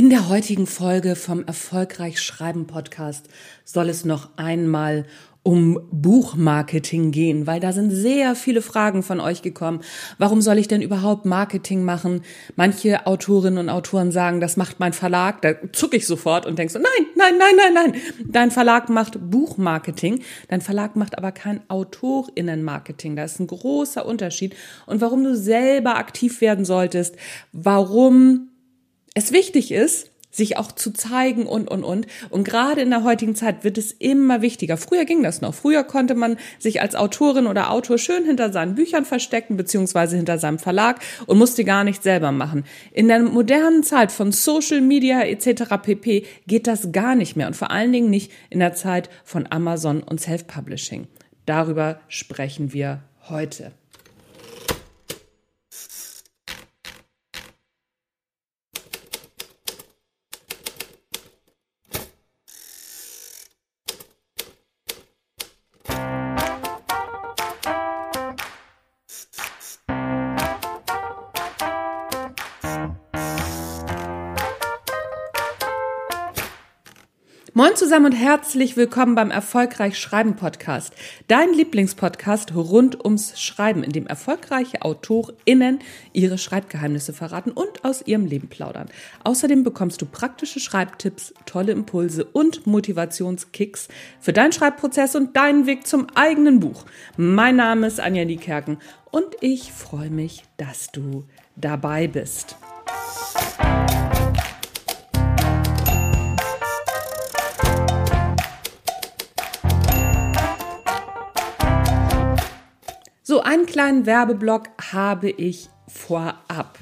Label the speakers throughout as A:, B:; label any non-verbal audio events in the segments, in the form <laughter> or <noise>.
A: In der heutigen Folge vom Erfolgreich Schreiben Podcast soll es noch einmal um Buchmarketing gehen, weil da sind sehr viele Fragen von euch gekommen. Warum soll ich denn überhaupt Marketing machen? Manche Autorinnen und Autoren sagen, das macht mein Verlag. Da zucke ich sofort und denke so, nein, nein, nein, nein, nein. Dein Verlag macht Buchmarketing. Dein Verlag macht aber kein Autorinnenmarketing. Da ist ein großer Unterschied. Und warum du selber aktiv werden solltest, warum es wichtig ist, sich auch zu zeigen und, und, und. Und gerade in der heutigen Zeit wird es immer wichtiger. Früher ging das noch. Früher konnte man sich als Autorin oder Autor schön hinter seinen Büchern verstecken, beziehungsweise hinter seinem Verlag und musste gar nichts selber machen. In der modernen Zeit von Social Media etc. pp. geht das gar nicht mehr und vor allen Dingen nicht in der Zeit von Amazon und Self-Publishing. Darüber sprechen wir heute. Zusammen und herzlich willkommen beim Erfolgreich Schreiben Podcast. Dein Lieblingspodcast rund ums Schreiben, in dem erfolgreiche AutorInnen ihre Schreibgeheimnisse verraten und aus ihrem Leben plaudern. Außerdem bekommst du praktische Schreibtipps, tolle Impulse und Motivationskicks für deinen Schreibprozess und deinen Weg zum eigenen Buch. Mein Name ist Anja Niekerken und ich freue mich, dass du dabei bist. So, einen kleinen Werbeblock habe ich vorab.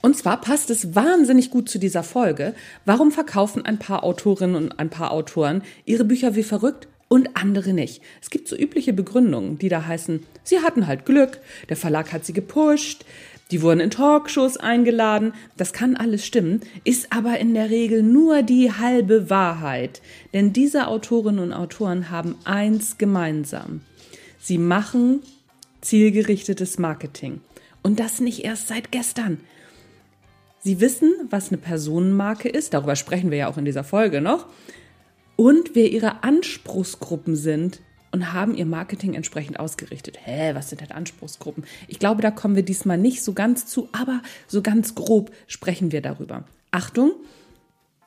A: Und zwar passt es wahnsinnig gut zu dieser Folge. Warum verkaufen ein paar Autorinnen und ein paar Autoren ihre Bücher wie verrückt und andere nicht? Es gibt so übliche Begründungen, die da heißen, sie hatten halt Glück, der Verlag hat sie gepusht, die wurden in Talkshows eingeladen. Das kann alles stimmen, ist aber in der Regel nur die halbe Wahrheit. Denn diese Autorinnen und Autoren haben eins gemeinsam. Sie machen zielgerichtetes Marketing. Und das nicht erst seit gestern. Sie wissen, was eine Personenmarke ist, darüber sprechen wir ja auch in dieser Folge noch, und wer ihre Anspruchsgruppen sind und haben ihr Marketing entsprechend ausgerichtet. Hä, was sind denn Anspruchsgruppen? Ich glaube, da kommen wir diesmal nicht so ganz zu, aber so ganz grob sprechen wir darüber. Achtung,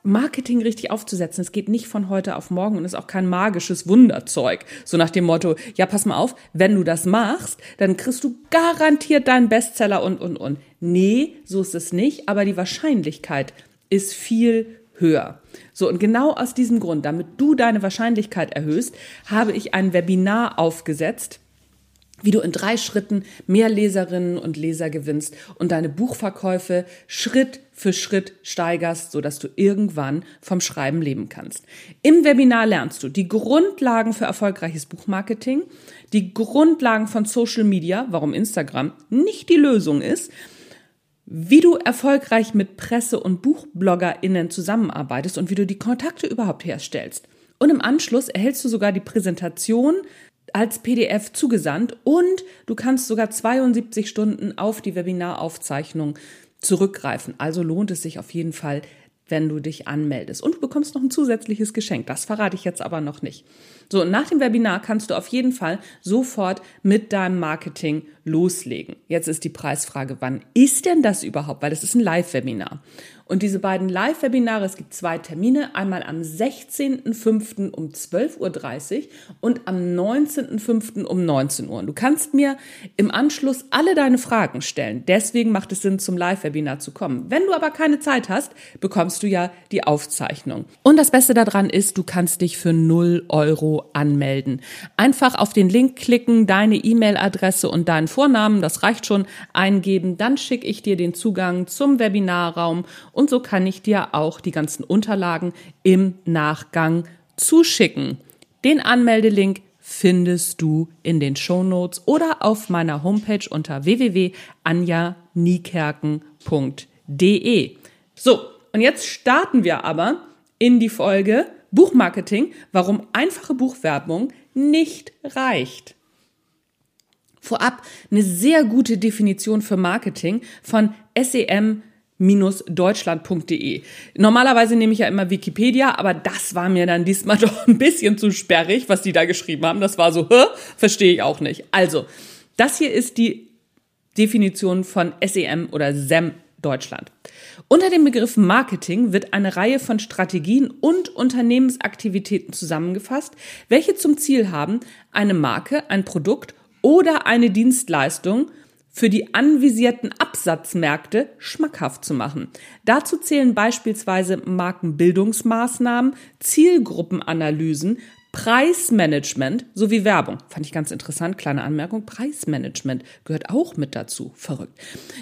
A: Marketing richtig aufzusetzen. Es geht nicht von heute auf morgen und ist auch kein magisches Wunderzeug. So nach dem Motto, ja, pass mal auf, wenn du das machst, dann kriegst du garantiert deinen Bestseller und, und, und. Nee, so ist es nicht, aber die Wahrscheinlichkeit ist viel höher. So, und genau aus diesem Grund, damit du deine Wahrscheinlichkeit erhöhst, habe ich ein Webinar aufgesetzt, wie du in drei Schritten mehr Leserinnen und Leser gewinnst und deine Buchverkäufe Schritt für Schritt steigerst, sodass du irgendwann vom Schreiben leben kannst. Im Webinar lernst du die Grundlagen für erfolgreiches Buchmarketing, die Grundlagen von Social Media, warum Instagram nicht die Lösung ist, wie du erfolgreich mit Presse- und BuchbloggerInnen zusammenarbeitest und wie du die Kontakte überhaupt herstellst. Und im Anschluss erhältst du sogar die Präsentation als PDF zugesandt und du kannst sogar 72 Stunden auf die Webinaraufzeichnung zurückgreifen. Also lohnt es sich auf jeden Fall, wenn du dich anmeldest. Und du bekommst noch ein zusätzliches Geschenk. Das verrate ich jetzt aber noch nicht. So, und nach dem Webinar kannst du auf jeden Fall sofort mit deinem Marketing loslegen. Jetzt ist die Preisfrage, wann ist denn das überhaupt? Weil das ist ein Live-Webinar. Und diese beiden Live-Webinare, es gibt zwei Termine, einmal am 16.05. um 12.30 Uhr und am 19.05. um 19 Uhr. Du kannst mir im Anschluss alle deine Fragen stellen. Deswegen macht es Sinn, zum Live-Webinar zu kommen. Wenn du aber keine Zeit hast, bekommst du ja die Aufzeichnung. Und das Beste daran ist, du kannst dich für 0 Euro anmelden. Einfach auf den Link klicken, deine E-Mail-Adresse und deinen Vornamen, das reicht schon, eingeben. Dann schicke ich dir den Zugang zum Webinarraum und so kann ich dir auch die ganzen Unterlagen im Nachgang zuschicken. Den Anmeldelink findest du in den Show Notes oder auf meiner Homepage unter www.anjaniekerken.de. So, und jetzt starten wir aber in die Folge Buchmarketing, warum einfache Buchwerbung nicht reicht. Vorab eine sehr gute Definition für Marketing von SEM deutschland.de. Normalerweise nehme ich ja immer Wikipedia, aber das war mir dann diesmal <laughs> doch ein bisschen zu sperrig, was die da geschrieben haben. Das war so, hä? verstehe ich auch nicht. Also, das hier ist die Definition von SEM oder SEM Deutschland. Unter dem Begriff Marketing wird eine Reihe von Strategien und Unternehmensaktivitäten zusammengefasst, welche zum Ziel haben, eine Marke, ein Produkt oder eine Dienstleistung für die anvisierten Absatzmärkte schmackhaft zu machen. Dazu zählen beispielsweise Markenbildungsmaßnahmen, Zielgruppenanalysen, Preismanagement sowie Werbung. Fand ich ganz interessant, kleine Anmerkung. Preismanagement gehört auch mit dazu. Verrückt.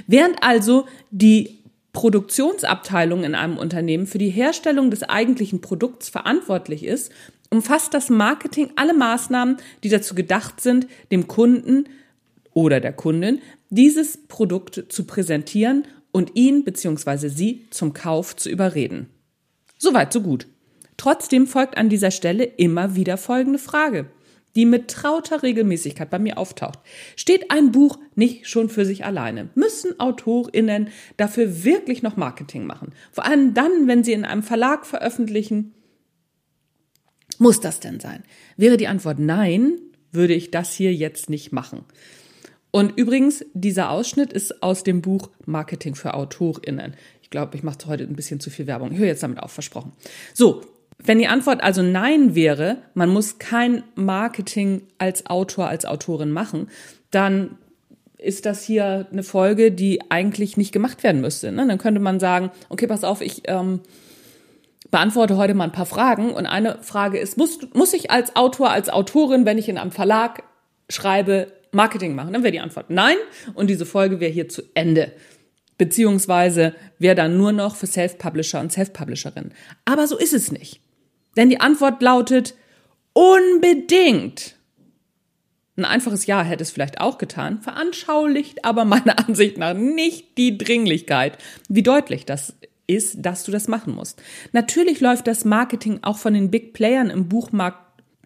A: Während also die Produktionsabteilung in einem Unternehmen für die Herstellung des eigentlichen Produkts verantwortlich ist, umfasst das Marketing alle Maßnahmen, die dazu gedacht sind, dem Kunden oder der Kundin dieses Produkt zu präsentieren und ihn bzw. sie zum Kauf zu überreden. Soweit, so gut. Trotzdem folgt an dieser Stelle immer wieder folgende Frage, die mit trauter Regelmäßigkeit bei mir auftaucht. Steht ein Buch nicht schon für sich alleine? Müssen AutorInnen dafür wirklich noch Marketing machen? Vor allem dann, wenn sie in einem Verlag veröffentlichen? Muss das denn sein? Wäre die Antwort nein, würde ich das hier jetzt nicht machen. Und übrigens, dieser Ausschnitt ist aus dem Buch Marketing für AutorInnen. Ich glaube, ich mache heute ein bisschen zu viel Werbung. Ich höre jetzt damit auf, versprochen. So, wenn die Antwort also Nein wäre, man muss kein Marketing als Autor, als Autorin machen, dann ist das hier eine Folge, die eigentlich nicht gemacht werden müsste. Ne? Dann könnte man sagen, okay, pass auf, ich ähm, beantworte heute mal ein paar Fragen. Und eine Frage ist, muss, muss ich als Autor, als Autorin, wenn ich in einem Verlag schreibe, Marketing machen? Dann wäre die Antwort nein und diese Folge wäre hier zu Ende. Beziehungsweise wäre dann nur noch für Self-Publisher und Self-Publisherinnen. Aber so ist es nicht. Denn die Antwort lautet unbedingt. Ein einfaches Ja hätte es vielleicht auch getan, veranschaulicht aber meiner <laughs> Ansicht nach nicht die Dringlichkeit, wie deutlich das ist, dass du das machen musst. Natürlich läuft das Marketing auch von den Big Playern im Buchmarkt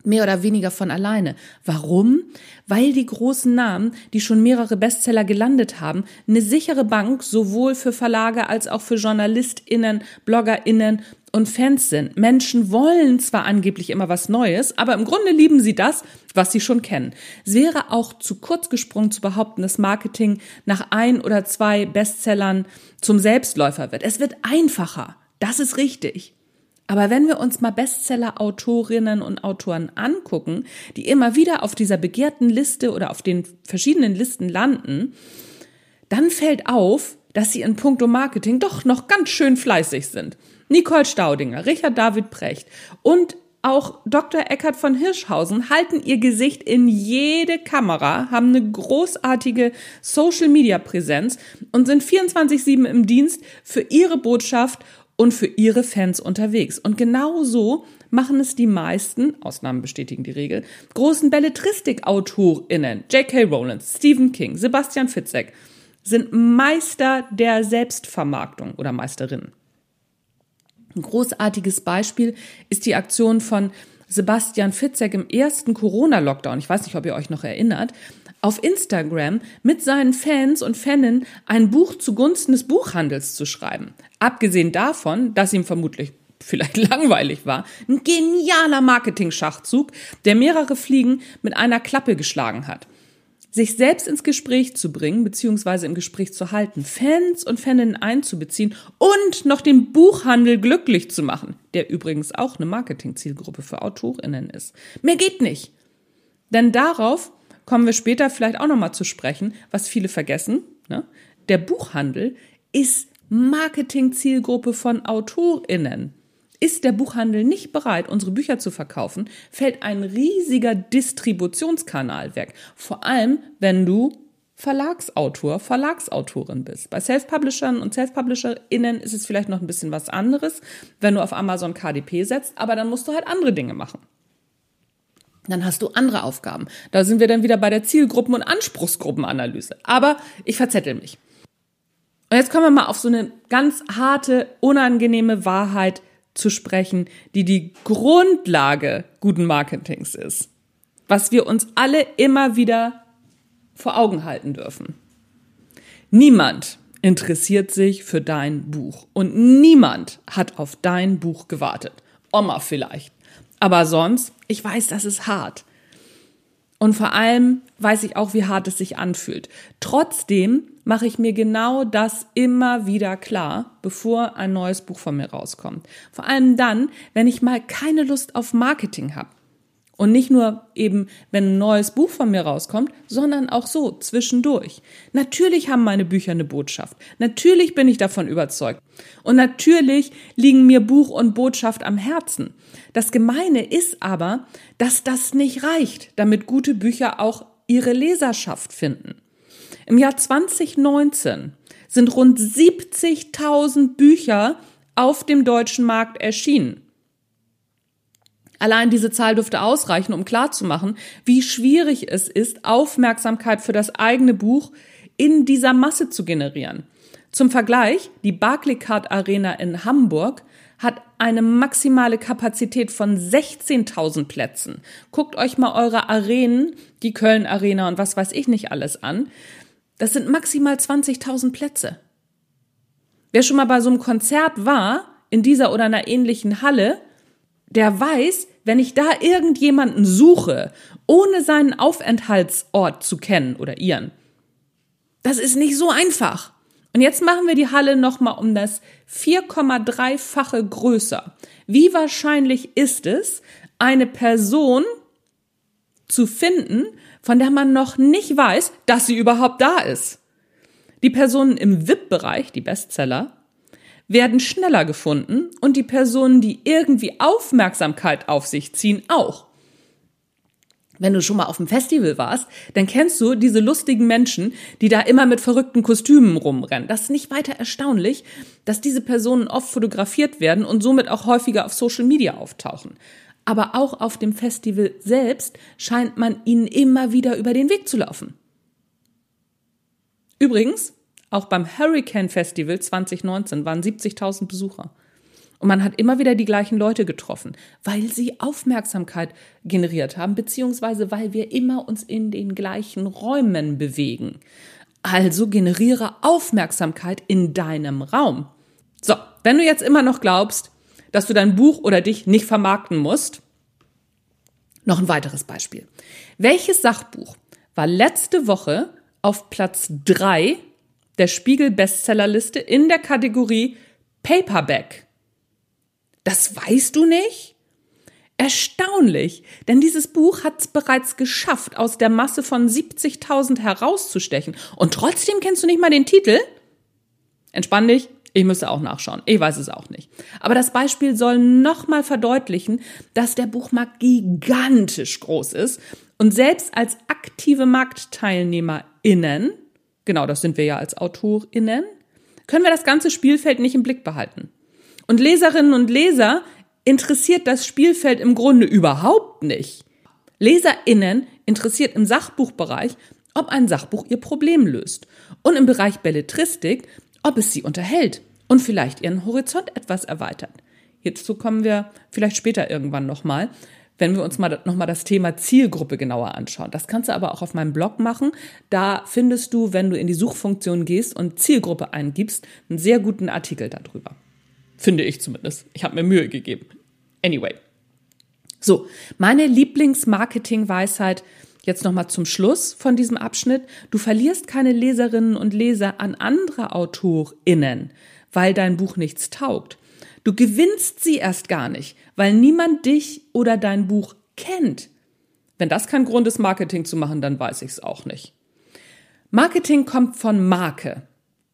A: mehr oder weniger von alleine. Warum? Weil die großen Namen, die schon mehrere Bestseller gelandet haben, eine sichere Bank sowohl für Verlage als auch für JournalistInnen, BloggerInnen und Fans sind. Menschen wollen zwar angeblich immer was Neues, aber im Grunde lieben sie das, was sie schon kennen. Es wäre auch zu kurz gesprungen zu behaupten, dass Marketing nach ein oder zwei Bestsellern zum Selbstläufer wird. Es wird einfacher. Das ist richtig. Aber wenn wir uns mal Bestseller-Autorinnen und Autoren angucken, die immer wieder auf dieser begehrten Liste oder auf den verschiedenen Listen landen, dann fällt auf, dass sie in puncto Marketing doch noch ganz schön fleißig sind. Nicole Staudinger, Richard David Precht und auch Dr. Eckhard von Hirschhausen halten ihr Gesicht in jede Kamera, haben eine großartige Social-Media-Präsenz und sind 24-7 im Dienst für ihre Botschaft und für ihre Fans unterwegs. Und genau so machen es die meisten, Ausnahmen bestätigen die Regel, großen Belletristik-AutorInnen, J.K. Rowland, Stephen King, Sebastian Fitzek, sind Meister der Selbstvermarktung oder Meisterinnen. Ein großartiges Beispiel ist die Aktion von Sebastian Fitzek im ersten Corona-Lockdown. Ich weiß nicht, ob ihr euch noch erinnert auf Instagram mit seinen Fans und Faninnen ein Buch zugunsten des Buchhandels zu schreiben. Abgesehen davon, dass ihm vermutlich vielleicht <laughs> langweilig war, ein genialer Marketing-Schachzug, der mehrere Fliegen mit einer Klappe geschlagen hat. Sich selbst ins Gespräch zu bringen, beziehungsweise im Gespräch zu halten, Fans und Faninnen einzubeziehen und noch den Buchhandel glücklich zu machen, der übrigens auch eine Marketing-Zielgruppe für AutorInnen ist. Mehr geht nicht. Denn darauf kommen wir später vielleicht auch nochmal zu sprechen, was viele vergessen. Ne? Der Buchhandel ist Marketing-Zielgruppe von AutorInnen. Ist der Buchhandel nicht bereit, unsere Bücher zu verkaufen, fällt ein riesiger Distributionskanal weg. Vor allem, wenn du Verlagsautor, Verlagsautorin bist. Bei Self-Publishern und Self-PublisherInnen ist es vielleicht noch ein bisschen was anderes, wenn du auf Amazon KDP setzt, aber dann musst du halt andere Dinge machen. Dann hast du andere Aufgaben. Da sind wir dann wieder bei der Zielgruppen- und Anspruchsgruppenanalyse. Aber ich verzettel mich. Und jetzt kommen wir mal auf so eine ganz harte, unangenehme Wahrheit zu sprechen, die die Grundlage guten Marketings ist. Was wir uns alle immer wieder vor Augen halten dürfen. Niemand interessiert sich für dein Buch. Und niemand hat auf dein Buch gewartet. Oma vielleicht. Aber sonst, ich weiß, das ist hart. Und vor allem weiß ich auch, wie hart es sich anfühlt. Trotzdem mache ich mir genau das immer wieder klar, bevor ein neues Buch von mir rauskommt. Vor allem dann, wenn ich mal keine Lust auf Marketing habe. Und nicht nur eben, wenn ein neues Buch von mir rauskommt, sondern auch so zwischendurch. Natürlich haben meine Bücher eine Botschaft. Natürlich bin ich davon überzeugt. Und natürlich liegen mir Buch und Botschaft am Herzen. Das Gemeine ist aber, dass das nicht reicht, damit gute Bücher auch ihre Leserschaft finden. Im Jahr 2019 sind rund 70.000 Bücher auf dem deutschen Markt erschienen. Allein diese Zahl dürfte ausreichen, um klarzumachen, wie schwierig es ist, Aufmerksamkeit für das eigene Buch in dieser Masse zu generieren. Zum Vergleich, die Barclaycard Arena in Hamburg hat eine maximale Kapazität von 16.000 Plätzen. Guckt euch mal eure Arenen, die Köln Arena und was weiß ich nicht alles an. Das sind maximal 20.000 Plätze. Wer schon mal bei so einem Konzert war, in dieser oder einer ähnlichen Halle, der weiß, wenn ich da irgendjemanden suche, ohne seinen Aufenthaltsort zu kennen oder ihren, das ist nicht so einfach. Und jetzt machen wir die Halle nochmal um das 4,3-fache größer. Wie wahrscheinlich ist es, eine Person zu finden, von der man noch nicht weiß, dass sie überhaupt da ist? Die Personen im VIP-Bereich, die Bestseller, werden schneller gefunden und die Personen, die irgendwie Aufmerksamkeit auf sich ziehen, auch. Wenn du schon mal auf dem Festival warst, dann kennst du diese lustigen Menschen, die da immer mit verrückten Kostümen rumrennen. Das ist nicht weiter erstaunlich, dass diese Personen oft fotografiert werden und somit auch häufiger auf Social Media auftauchen. Aber auch auf dem Festival selbst scheint man ihnen immer wieder über den Weg zu laufen. Übrigens, auch beim Hurricane Festival 2019 waren 70.000 Besucher. Und man hat immer wieder die gleichen Leute getroffen, weil sie Aufmerksamkeit generiert haben, beziehungsweise weil wir immer uns in den gleichen Räumen bewegen. Also generiere Aufmerksamkeit in deinem Raum. So, wenn du jetzt immer noch glaubst, dass du dein Buch oder dich nicht vermarkten musst, noch ein weiteres Beispiel. Welches Sachbuch war letzte Woche auf Platz drei der Spiegel-Bestsellerliste in der Kategorie Paperback. Das weißt du nicht? Erstaunlich, denn dieses Buch hat es bereits geschafft, aus der Masse von 70.000 herauszustechen. Und trotzdem kennst du nicht mal den Titel? Entspann dich, ich müsste auch nachschauen. Ich weiß es auch nicht. Aber das Beispiel soll nochmal verdeutlichen, dass der Buchmarkt gigantisch groß ist und selbst als aktive MarktteilnehmerInnen genau das sind wir ja als AutorInnen, können wir das ganze Spielfeld nicht im Blick behalten. Und Leserinnen und Leser interessiert das Spielfeld im Grunde überhaupt nicht. LeserInnen interessiert im Sachbuchbereich, ob ein Sachbuch ihr Problem löst. Und im Bereich Belletristik, ob es sie unterhält und vielleicht ihren Horizont etwas erweitert. Hierzu kommen wir vielleicht später irgendwann nochmal wenn wir uns mal nochmal das Thema Zielgruppe genauer anschauen. Das kannst du aber auch auf meinem Blog machen. Da findest du, wenn du in die Suchfunktion gehst und Zielgruppe eingibst, einen sehr guten Artikel darüber. Finde ich zumindest. Ich habe mir Mühe gegeben. Anyway. So, meine Lieblingsmarketing-Weisheit jetzt nochmal zum Schluss von diesem Abschnitt. Du verlierst keine Leserinnen und Leser an andere AutorInnen, weil dein Buch nichts taugt. Du gewinnst sie erst gar nicht, weil niemand dich oder dein Buch kennt. Wenn das kein Grund ist, Marketing zu machen, dann weiß ich es auch nicht. Marketing kommt von Marke.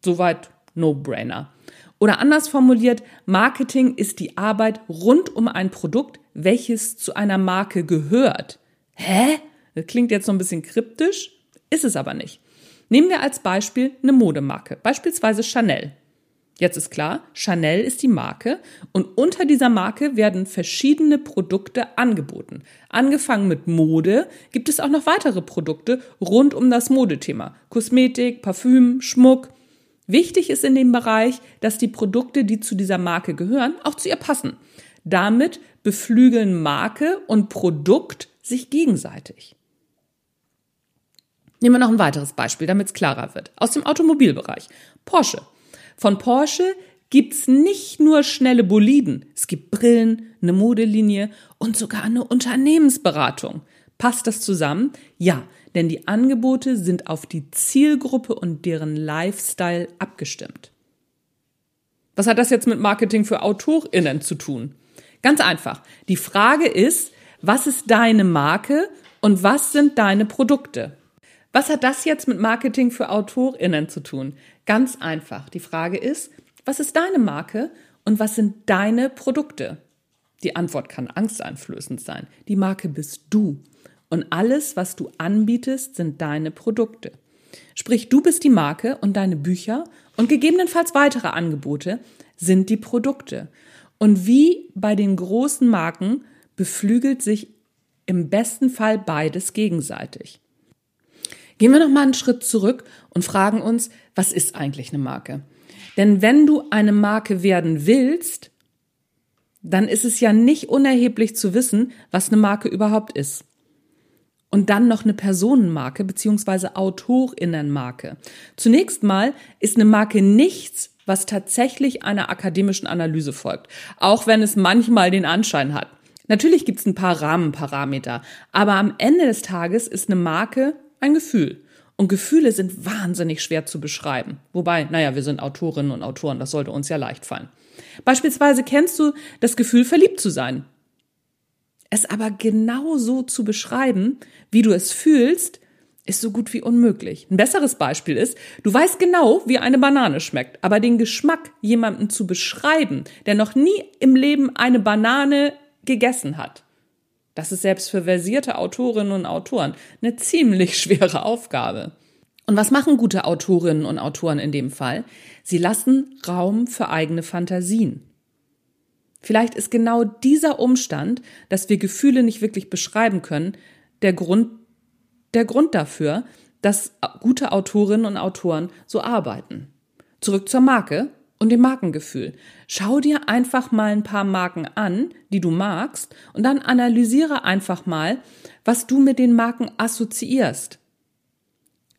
A: Soweit No-Brainer. Oder anders formuliert, Marketing ist die Arbeit rund um ein Produkt, welches zu einer Marke gehört. Hä? Das klingt jetzt so ein bisschen kryptisch, ist es aber nicht. Nehmen wir als Beispiel eine Modemarke, beispielsweise Chanel. Jetzt ist klar, Chanel ist die Marke und unter dieser Marke werden verschiedene Produkte angeboten. Angefangen mit Mode gibt es auch noch weitere Produkte rund um das Modethema. Kosmetik, Parfüm, Schmuck. Wichtig ist in dem Bereich, dass die Produkte, die zu dieser Marke gehören, auch zu ihr passen. Damit beflügeln Marke und Produkt sich gegenseitig. Nehmen wir noch ein weiteres Beispiel, damit es klarer wird. Aus dem Automobilbereich. Porsche. Von Porsche gibt's nicht nur schnelle Boliden, es gibt Brillen, eine Modelinie und sogar eine Unternehmensberatung. Passt das zusammen? Ja, denn die Angebote sind auf die Zielgruppe und deren Lifestyle abgestimmt. Was hat das jetzt mit Marketing für AutorInnen zu tun? Ganz einfach. Die Frage ist, was ist deine Marke und was sind deine Produkte? Was hat das jetzt mit Marketing für AutorInnen zu tun? Ganz einfach. Die Frage ist, was ist deine Marke und was sind deine Produkte? Die Antwort kann angsteinflößend sein. Die Marke bist du. Und alles, was du anbietest, sind deine Produkte. Sprich, du bist die Marke und deine Bücher und gegebenenfalls weitere Angebote sind die Produkte. Und wie bei den großen Marken beflügelt sich im besten Fall beides gegenseitig. Gehen wir noch mal einen Schritt zurück und fragen uns, was ist eigentlich eine Marke? Denn wenn du eine Marke werden willst, dann ist es ja nicht unerheblich zu wissen, was eine Marke überhaupt ist. Und dann noch eine Personenmarke beziehungsweise Autorinnenmarke. Zunächst mal ist eine Marke nichts, was tatsächlich einer akademischen Analyse folgt, auch wenn es manchmal den Anschein hat. Natürlich gibt es ein paar Rahmenparameter, aber am Ende des Tages ist eine Marke ein Gefühl. Und Gefühle sind wahnsinnig schwer zu beschreiben. Wobei, naja, wir sind Autorinnen und Autoren, das sollte uns ja leicht fallen. Beispielsweise kennst du das Gefühl, verliebt zu sein. Es aber genau so zu beschreiben, wie du es fühlst, ist so gut wie unmöglich. Ein besseres Beispiel ist, du weißt genau, wie eine Banane schmeckt, aber den Geschmack jemanden zu beschreiben, der noch nie im Leben eine Banane gegessen hat, das ist selbst für versierte Autorinnen und Autoren eine ziemlich <laughs> schwere Aufgabe. Und was machen gute Autorinnen und Autoren in dem Fall? Sie lassen Raum für eigene Fantasien. Vielleicht ist genau dieser Umstand, dass wir Gefühle nicht wirklich beschreiben können, der Grund, der Grund dafür, dass gute Autorinnen und Autoren so arbeiten. Zurück zur Marke und dem Markengefühl. Schau dir einfach mal ein paar Marken an, die du magst, und dann analysiere einfach mal, was du mit den Marken assoziierst.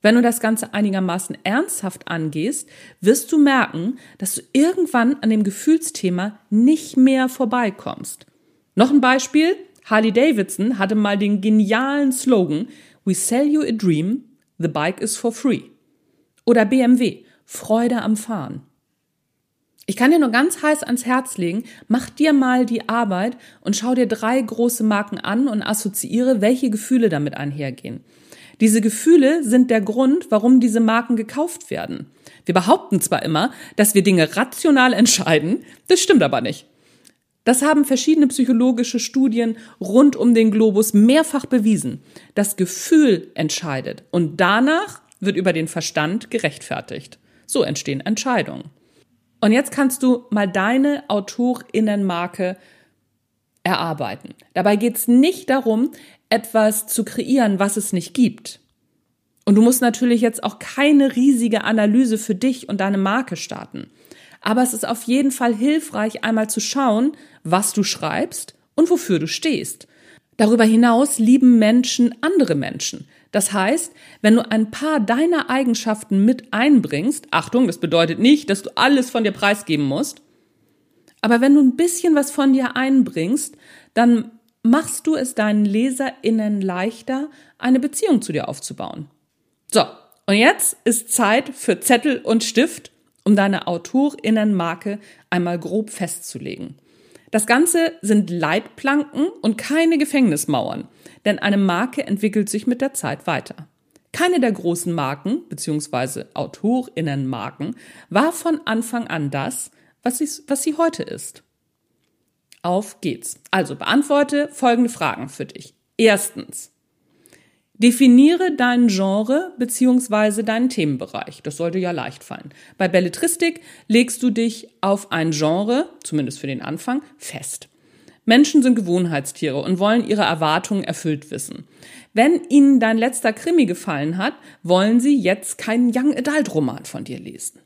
A: Wenn du das Ganze einigermaßen ernsthaft angehst, wirst du merken, dass du irgendwann an dem Gefühlsthema nicht mehr vorbeikommst. Noch ein Beispiel. Harley Davidson hatte mal den genialen Slogan We sell you a dream, the bike is for free. Oder BMW, Freude am Fahren. Ich kann dir nur ganz heiß ans Herz legen, mach dir mal die Arbeit und schau dir drei große Marken an und assoziiere, welche Gefühle damit einhergehen. Diese Gefühle sind der Grund, warum diese Marken gekauft werden. Wir behaupten zwar immer, dass wir Dinge rational entscheiden, das stimmt aber nicht. Das haben verschiedene psychologische Studien rund um den Globus mehrfach bewiesen. Das Gefühl entscheidet und danach wird über den Verstand gerechtfertigt. So entstehen Entscheidungen. Und jetzt kannst du mal deine Autorinnenmarke erarbeiten. Dabei geht es nicht darum, etwas zu kreieren, was es nicht gibt. Und du musst natürlich jetzt auch keine riesige Analyse für dich und deine Marke starten. Aber es ist auf jeden Fall hilfreich, einmal zu schauen, was du schreibst und wofür du stehst. Darüber hinaus lieben Menschen andere Menschen. Das heißt, wenn du ein paar deiner Eigenschaften mit einbringst, Achtung, das bedeutet nicht, dass du alles von dir preisgeben musst, aber wenn du ein bisschen was von dir einbringst, dann machst du es deinen LeserInnen leichter, eine Beziehung zu dir aufzubauen. So, und jetzt ist Zeit für Zettel und Stift, um deine AutorInnenmarke einmal grob festzulegen. Das Ganze sind Leitplanken und keine Gefängnismauern denn eine Marke entwickelt sich mit der Zeit weiter. Keine der großen Marken bzw. Autorinnenmarken war von Anfang an das, was sie, was sie heute ist. Auf geht's. Also beantworte folgende Fragen für dich. Erstens. Definiere dein Genre bzw. deinen Themenbereich. Das sollte ja leicht fallen. Bei Belletristik legst du dich auf ein Genre, zumindest für den Anfang, fest. Menschen sind Gewohnheitstiere und wollen ihre Erwartungen erfüllt wissen. Wenn ihnen dein letzter Krimi gefallen hat, wollen sie jetzt keinen Young Adult Roman von dir lesen.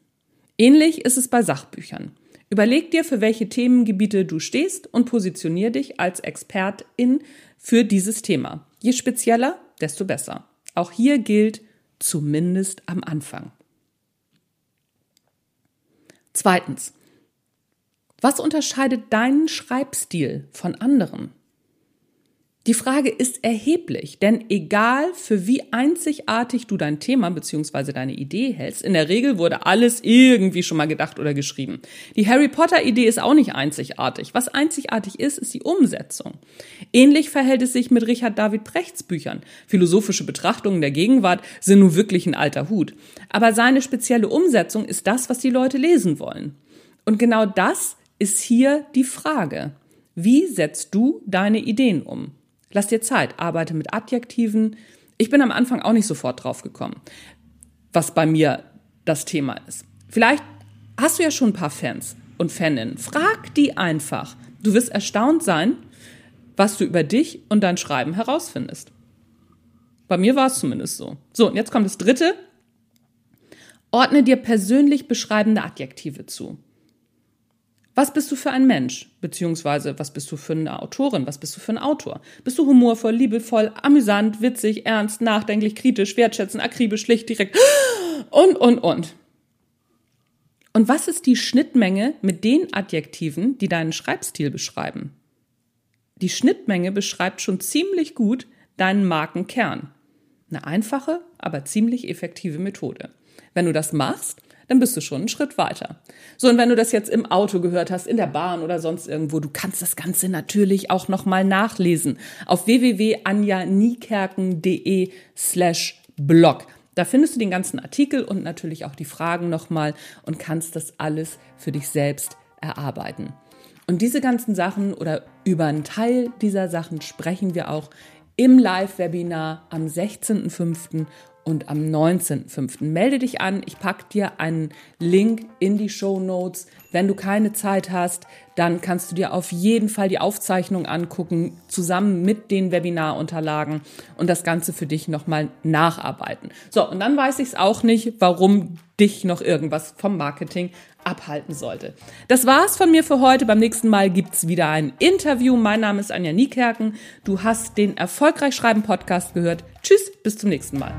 A: Ähnlich ist es bei Sachbüchern. Überleg dir, für welche Themengebiete du stehst und positionier dich als Expertin für dieses Thema. Je spezieller, desto besser. Auch hier gilt zumindest am Anfang. Zweitens, was unterscheidet deinen Schreibstil von anderen? Die Frage ist erheblich, denn egal für wie einzigartig du dein Thema bzw. deine Idee hältst, in der Regel wurde alles irgendwie schon mal gedacht oder geschrieben. Die Harry Potter Idee ist auch nicht einzigartig. Was einzigartig ist, ist die Umsetzung. Ähnlich verhält es sich mit Richard David Brechts Büchern. Philosophische Betrachtungen der Gegenwart sind nun wirklich ein alter Hut. Aber seine spezielle Umsetzung ist das, was die Leute lesen wollen. Und genau das ist hier die Frage. Wie setzt du deine Ideen um? Lass dir Zeit, arbeite mit Adjektiven. Ich bin am Anfang auch nicht sofort drauf gekommen, was bei mir das Thema ist. Vielleicht hast du ja schon ein paar Fans und Faninnen. Frag die einfach. Du wirst erstaunt sein, was du über dich und dein Schreiben herausfindest. Bei mir war es zumindest so. So, und jetzt kommt das dritte. Ordne dir persönlich beschreibende Adjektive zu. Was bist du für ein Mensch? Beziehungsweise, was bist du für eine Autorin? Was bist du für ein Autor? Bist du humorvoll, liebevoll, amüsant, witzig, ernst, nachdenklich, kritisch, wertschätzend, akribisch, schlicht, direkt und, und, und. Und was ist die Schnittmenge mit den Adjektiven, die deinen Schreibstil beschreiben? Die Schnittmenge beschreibt schon ziemlich gut deinen Markenkern. Eine einfache, aber ziemlich effektive Methode. Wenn du das machst, dann bist du schon einen Schritt weiter. So, und wenn du das jetzt im Auto gehört hast, in der Bahn oder sonst irgendwo, du kannst das Ganze natürlich auch nochmal nachlesen auf www.anjaniekerken.de slash blog. Da findest du den ganzen Artikel und natürlich auch die Fragen nochmal und kannst das alles für dich selbst erarbeiten. Und diese ganzen Sachen oder über einen Teil dieser Sachen sprechen wir auch im Live-Webinar am 16.05 und am 19.05. Melde dich an. Ich packe dir einen Link in die Show Notes. Wenn du keine Zeit hast, dann kannst du dir auf jeden Fall die Aufzeichnung angucken, zusammen mit den Webinarunterlagen und das Ganze für dich nochmal nacharbeiten. So, und dann weiß ich es auch nicht, warum dich noch irgendwas vom Marketing abhalten sollte. Das war's von mir für heute. Beim nächsten Mal gibt's wieder ein Interview. Mein Name ist Anja Niekerken. Du hast den Erfolgreich Schreiben Podcast gehört. Tschüss, bis zum nächsten Mal.